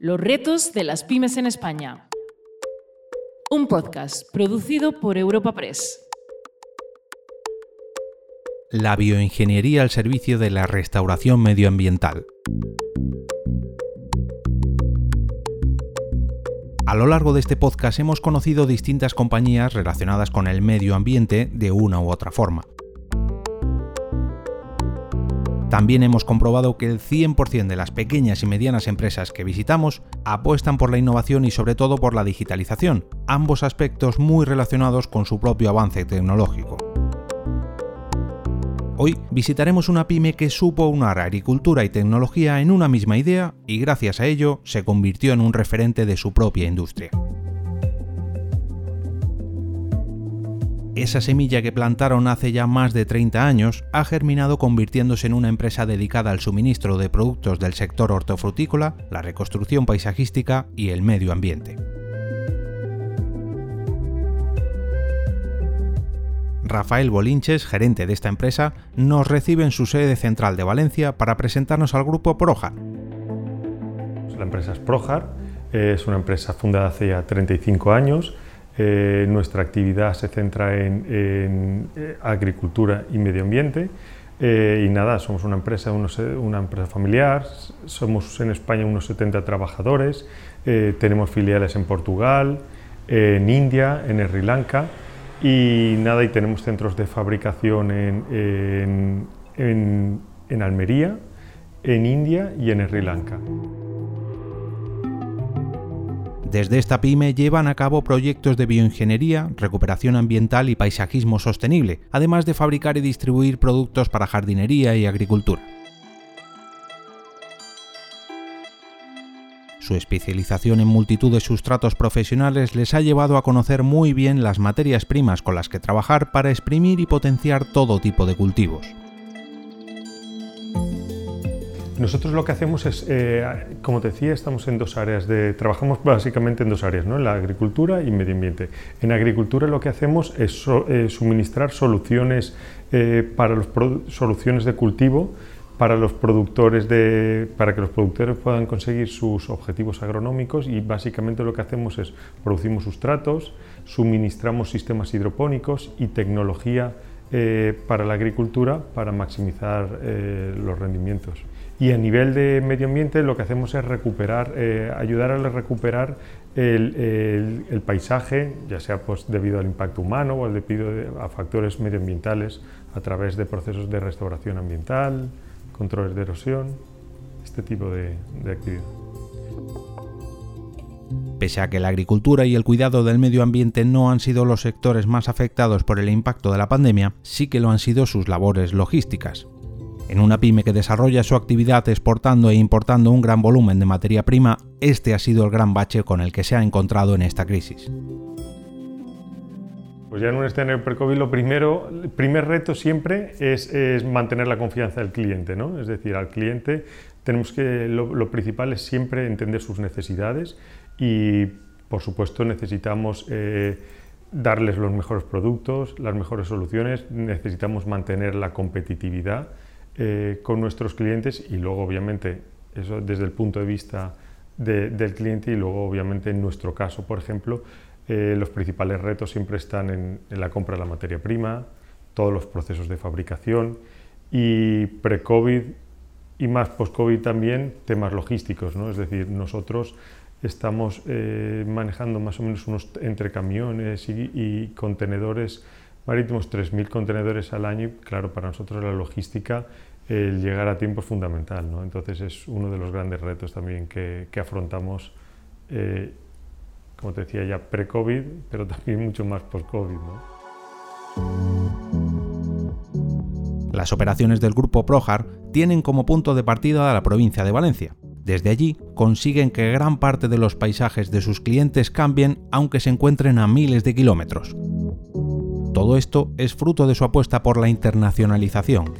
Los retos de las pymes en España. Un podcast producido por Europa Press. La bioingeniería al servicio de la restauración medioambiental. A lo largo de este podcast hemos conocido distintas compañías relacionadas con el medio ambiente de una u otra forma. También hemos comprobado que el 100% de las pequeñas y medianas empresas que visitamos apuestan por la innovación y sobre todo por la digitalización, ambos aspectos muy relacionados con su propio avance tecnológico. Hoy visitaremos una pyme que supo unar agricultura y tecnología en una misma idea y gracias a ello se convirtió en un referente de su propia industria. Esa semilla que plantaron hace ya más de 30 años ha germinado convirtiéndose en una empresa dedicada al suministro de productos del sector hortofrutícola, la reconstrucción paisajística y el medio ambiente. Rafael Bolinches, gerente de esta empresa, nos recibe en su sede central de Valencia para presentarnos al grupo Projar. La empresa es Projar, es una empresa fundada hace ya 35 años eh, nuestra actividad se centra en, eh, agricultura y medio ambiente. Eh, y nada, somos una empresa, una empresa familiar, somos en España unos 70 trabajadores, tenemos filiales en Portugal, en India, en Sri Lanka y nada, y tenemos centros de fabricación en, en Almería, en India y en Sri Lanka. Desde esta pyme llevan a cabo proyectos de bioingeniería, recuperación ambiental y paisajismo sostenible, además de fabricar y distribuir productos para jardinería y agricultura. Su especialización en multitud de sustratos profesionales les ha llevado a conocer muy bien las materias primas con las que trabajar para exprimir y potenciar todo tipo de cultivos. Nosotros lo que hacemos es, eh, como te decía, estamos en dos áreas, de, trabajamos básicamente en dos áreas, ¿no? en la agricultura y medio ambiente. En agricultura lo que hacemos es eh, suministrar soluciones, eh, para los soluciones de cultivo para los productores de, para que los productores puedan conseguir sus objetivos agronómicos y básicamente lo que hacemos es producimos sustratos, suministramos sistemas hidropónicos y tecnología para la agricultura para maximizar los rendimientos. Y a nivel de medio ambiente lo que hacemos es recuperar, eh, ayudar a recuperar el, paisaje, ya sea pues, debido al impacto humano o debido a factores medioambientales a través de procesos de restauración ambiental, controles de erosión, este tipo de, de. Pese a que la agricultura y el cuidado del medio ambiente no han sido los sectores más afectados por el impacto de la pandemia, sí que lo han sido sus labores logísticas. En una pyme que desarrolla su actividad exportando e importando un gran volumen de materia prima, este ha sido el gran bache con el que se ha encontrado en esta crisis. Pues ya en un escenario pre-COVID lo primero, el primer reto siempre es, mantener la confianza del cliente, ¿no? Es decir, al cliente tenemos que, lo, principal es siempre entender sus necesidades y, por supuesto, necesitamos eh, darles los mejores productos, las mejores soluciones, necesitamos mantener la competitividad eh, con nuestros clientes y luego obviamente eso desde el punto de vista del cliente y luego obviamente en nuestro caso, por ejemplo, eh, los principales retos siempre están en, la compra de la materia prima, todos los procesos de fabricación y pre-COVID y más post-COVID también temas logísticos, ¿no? es decir, nosotros estamos eh, manejando más o menos unos entre camiones y, y contenedores marítimos 3.000 contenedores al año y claro, para nosotros la logística el llegar a tiempo es fundamental. ¿no? Entonces es uno de los grandes retos también que, afrontamos, eh, como te decía ya, pre-COVID, pero también mucho más post-COVID. ¿no? Las operaciones del grupo Projar tienen como punto de partida a la provincia de Valencia. Desde allí consiguen que gran parte de los paisajes de sus clientes cambien aunque se encuentren a miles de kilómetros. Todo esto es fruto de su apuesta por la internacionalización,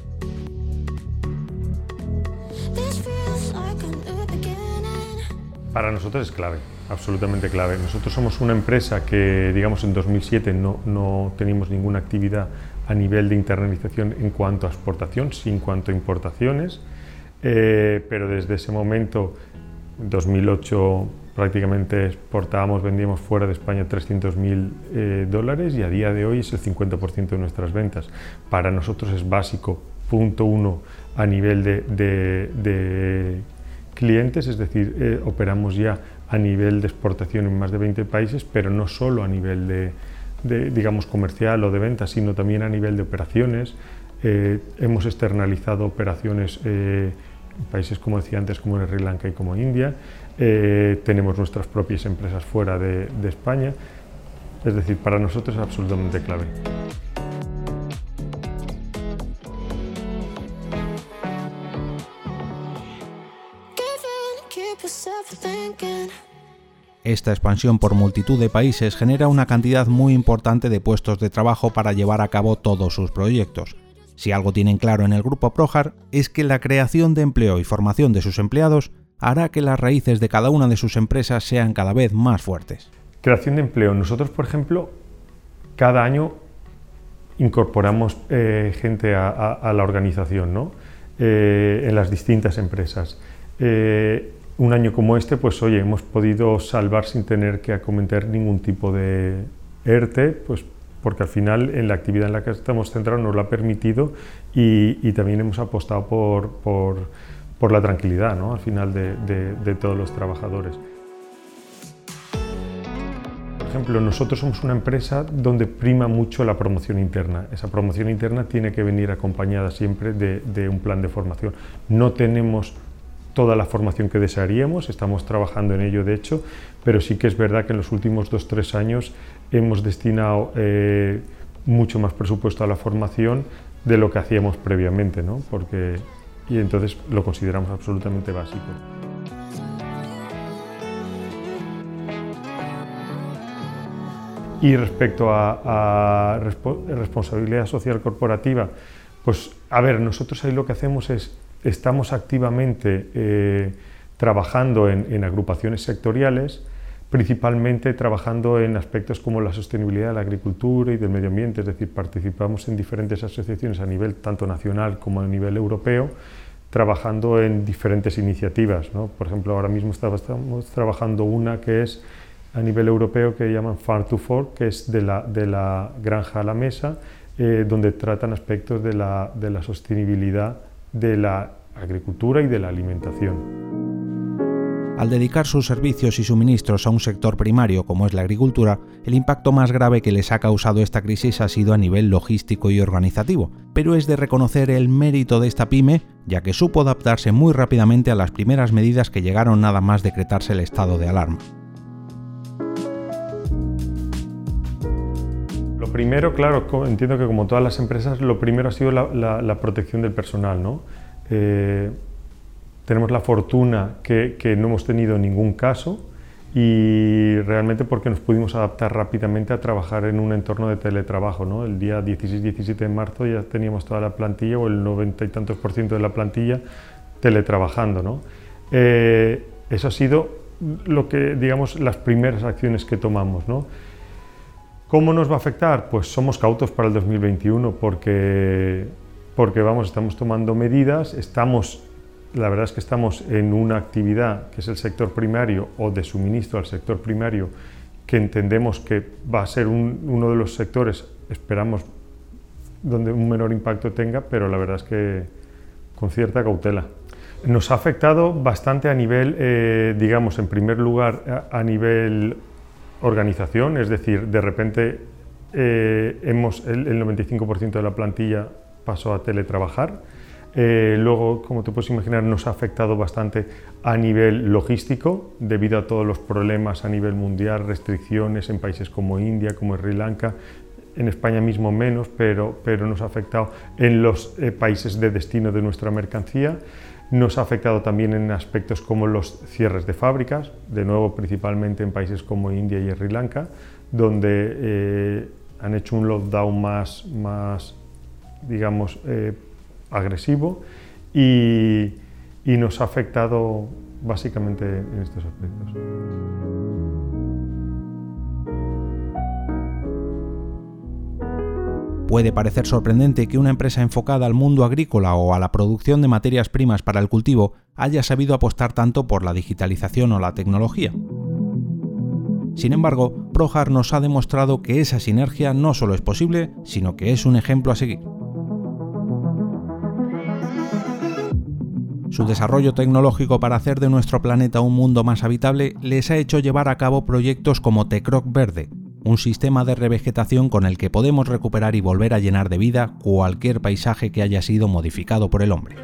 Para nosotros es clave, absolutamente clave. Nosotros somos una empresa que, digamos, en 2007 no, no teníamos ninguna actividad a nivel de internalización en cuanto a exportación, sin cuanto a importaciones, eh, pero desde ese momento En 2008 prácticamente exportábamos, vendíamos fuera de España 300.000 eh, dólares y a día de hoy es el 50% de nuestras ventas. Para nosotros es básico, punto uno, a nivel de, clientes, es decir, eh, operamos ya a nivel de exportación en más de 20 países, pero no solo a nivel de, digamos, comercial o de ventas, sino también a nivel de operaciones. Eh, hemos externalizado operaciones en países, como decía antes, como Sri Lanka y como India. Eh, tenemos nuestras propias empresas fuera de, España. Es decir, para nosotros es absolutamente clave. Esta expansión por multitud de países genera una cantidad muy importante de puestos de trabajo para llevar a cabo todos sus proyectos. Si algo tienen claro en el grupo Projar es que la creación de empleo y formación de sus empleados hará que las raíces de cada una de sus empresas sean cada vez más fuertes. Creación de empleo. Nosotros, por ejemplo, cada año incorporamos eh, gente a, la organización, ¿no? Eh, en las distintas empresas. Eh, un año como este, pues oye, hemos podido salvar sin tener que acometer ningún tipo de ERTE, pues porque al final en la actividad en la que estamos centrados nos lo ha permitido y, también hemos apostado por por la tranquilidad ¿no? al final de, todos los trabajadores. Por ejemplo, nosotros somos una empresa donde prima mucho la promoción interna. Esa promoción interna tiene que venir acompañada siempre de, un plan de formación. No tenemos toda la formación que desearíamos, estamos trabajando en ello de hecho, pero sí que es verdad que en los últimos dos o tres años hemos destinado eh, mucho más presupuesto a la formación de lo que hacíamos previamente, ¿no? porque y entonces lo consideramos absolutamente básico. Y respecto a, responsabilidad social corporativa, pues a ver, nosotros ahí lo que hacemos es, estamos activamente eh, trabajando en agrupaciones sectoriales, principalmente trabajando en aspectos como la sostenibilidad de la agricultura y del medio ambiente, es decir, participamos en diferentes asociaciones a nivel tanto nacional como a nivel europeo, trabajando en diferentes iniciativas. Por ejemplo, ahora mismo estamos trabajando una que es a nivel europeo que llaman Farm to Fork, que es de la, granja a la mesa, eh, donde tratan aspectos de la sostenibilidad de la agricultura y de la alimentación. Al dedicar sus servicios y suministros a un sector primario como es la agricultura, el impacto más grave que les ha causado esta crisis ha sido a nivel logístico y organizativo, pero es de reconocer el mérito de esta pyme, ya que supo adaptarse muy rápidamente a las primeras medidas que llegaron nada más decretarse el estado de alarma. Lo primero, claro, entiendo que como todas las empresas, lo primero ha sido la, protección del personal, ¿no? Eh, tenemos la fortuna que, no hemos tenido ningún caso y realmente porque nos pudimos adaptar rápidamente a trabajar en un entorno de teletrabajo. ¿no? El día 16-17 de marzo ya teníamos toda la plantilla o el 90 y tantos por ciento de la plantilla teletrabajando. ¿no? Eh, eso ha sido lo que, digamos, las primeras acciones que tomamos. ¿no? ¿Cómo nos va a afectar? Pues somos cautos para el 2021 porque, porque vamos, estamos tomando medidas, estamos la verdad es que estamos en una actividad que es el sector primario o de suministro al sector primario que entendemos que va a ser uno de los sectores, esperamos, donde un menor impacto tenga, pero la verdad es que con cierta cautela. Nos ha afectado bastante a nivel, eh, digamos, en primer lugar, a, nivel organización, es decir, de repente eh, hemos, el, el 95% de la plantilla pasó a teletrabajar eh, luego, como te puedes imaginar, nos ha afectado bastante a nivel logístico, debido a todos los problemas a nivel mundial, restricciones en países como India, como Sri Lanka, en España mismo menos, pero, pero nos ha afectado en los eh, países de destino de nuestra mercancía. Nos ha afectado también en aspectos como los cierres de fábricas, de nuevo principalmente en países como India y Sri Lanka, donde eh, han hecho un lockdown más, más digamos, agresivo y, nos ha afectado básicamente en estos aspectos. Puede parecer sorprendente que una empresa enfocada al mundo agrícola o a la producción de materias primas para el cultivo haya sabido apostar tanto por la digitalización o la tecnología. Sin embargo, Projar nos ha demostrado que esa sinergia no solo es posible, sino que es un ejemplo a seguir. Su desarrollo tecnológico para hacer de nuestro planeta un mundo más habitable les ha hecho llevar a cabo proyectos como Tecroc Verde, un sistema de revegetación con el que podemos recuperar y volver a llenar de vida cualquier paisaje que haya sido modificado por el hombre.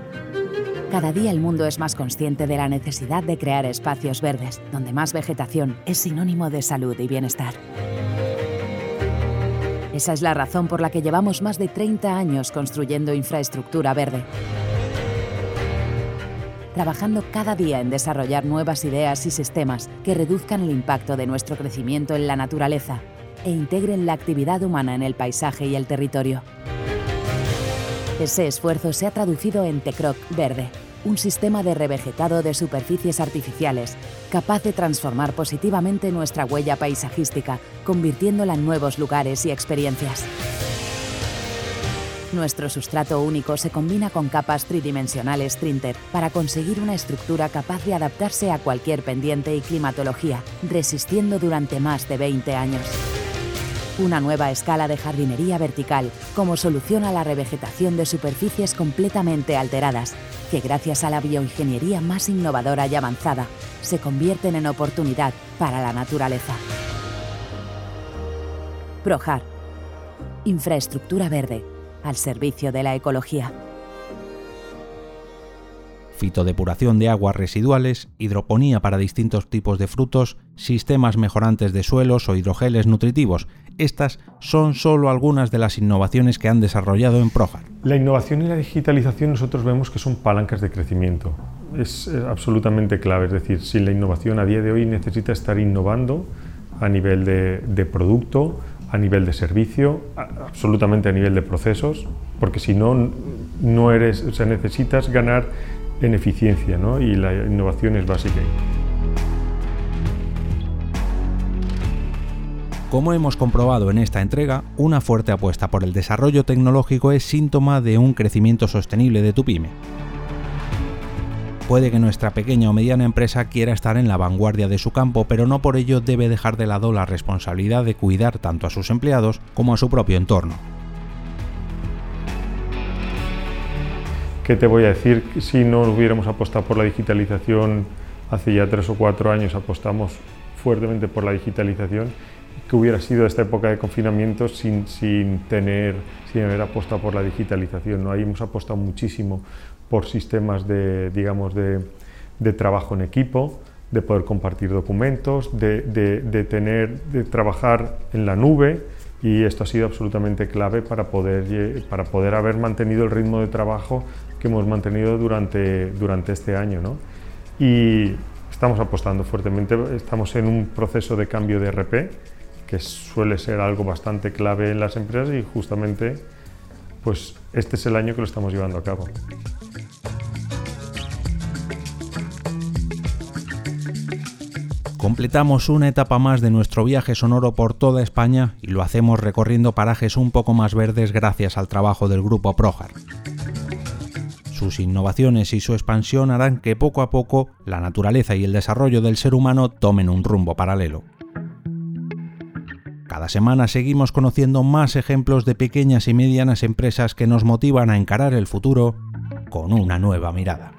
Cada día el mundo es más consciente de la necesidad de crear espacios verdes, donde más vegetación es sinónimo de salud y bienestar. Esa es la razón por la que llevamos más de 30 años construyendo infraestructura verde trabajando cada día en desarrollar nuevas ideas y sistemas que reduzcan el impacto de nuestro crecimiento en la naturaleza e integren la actividad humana en el paisaje y el territorio. Ese esfuerzo se ha traducido en Tecroc Verde, un sistema de revegetado de superficies artificiales capaz de transformar positivamente nuestra huella paisajística, convirtiéndola en nuevos lugares y experiencias. Nuestro sustrato único se combina con capas tridimensionales Trinter para conseguir una estructura capaz de adaptarse a cualquier pendiente y climatología, resistiendo durante más de 20 años. Una nueva escala de jardinería vertical como solución a la revegetación de superficies completamente alteradas, que gracias a la bioingeniería más innovadora y avanzada, se convierten en oportunidad para la naturaleza. Projar. Infraestructura verde al servicio de la ecología. Fitodepuración de aguas residuales, hidroponía para distintos tipos de frutos, sistemas mejorantes de suelos o hidrogeles nutritivos. Estas son solo algunas de las innovaciones que han desarrollado en Projar. La innovación y la digitalización nosotros vemos que son palancas de crecimiento. Es absolutamente clave, es decir, si la innovación a día de hoy necesita estar innovando a nivel de, de producto, a nivel de servicio, absolutamente a nivel de procesos, porque si no, no eres, o sea, necesitas ganar en eficiencia ¿no? y la innovación es básica. Como hemos comprobado en esta entrega, una fuerte apuesta por el desarrollo tecnológico es síntoma de un crecimiento sostenible de tu pyme. Puede que nuestra pequeña o mediana empresa quiera estar en la vanguardia de su campo, pero no por ello debe dejar de lado la responsabilidad de cuidar tanto a sus empleados como a su propio entorno. ¿Qué te voy a decir? Si no hubiéramos apostado por la digitalización hace ya tres o cuatro años, apostamos fuertemente por la digitalización, que hubiera sido esta época de confinamiento sin, sin, tener, sin haber apostado por la digitalización. ¿no? Ahí hemos apostado muchísimo por sistemas de, digamos, de, de trabajo en equipo, de poder compartir documentos, de, de, tener, de trabajar en la nube y esto ha sido absolutamente clave para poder, para poder haber mantenido el ritmo de trabajo que hemos mantenido durante, durante este año. ¿no? Y estamos apostando fuertemente, estamos en un proceso de cambio de RP que suele ser algo bastante clave en las empresas y justamente pues este es el año que lo estamos llevando a cabo. Completamos una etapa más de nuestro viaje sonoro por toda España y lo hacemos recorriendo parajes un poco más verdes gracias al trabajo del grupo Projar. Sus innovaciones y su expansión harán que poco a poco la naturaleza y el desarrollo del ser humano tomen un rumbo paralelo. Cada semana seguimos conociendo más ejemplos de pequeñas y medianas empresas que nos motivan a encarar el futuro con una nueva mirada.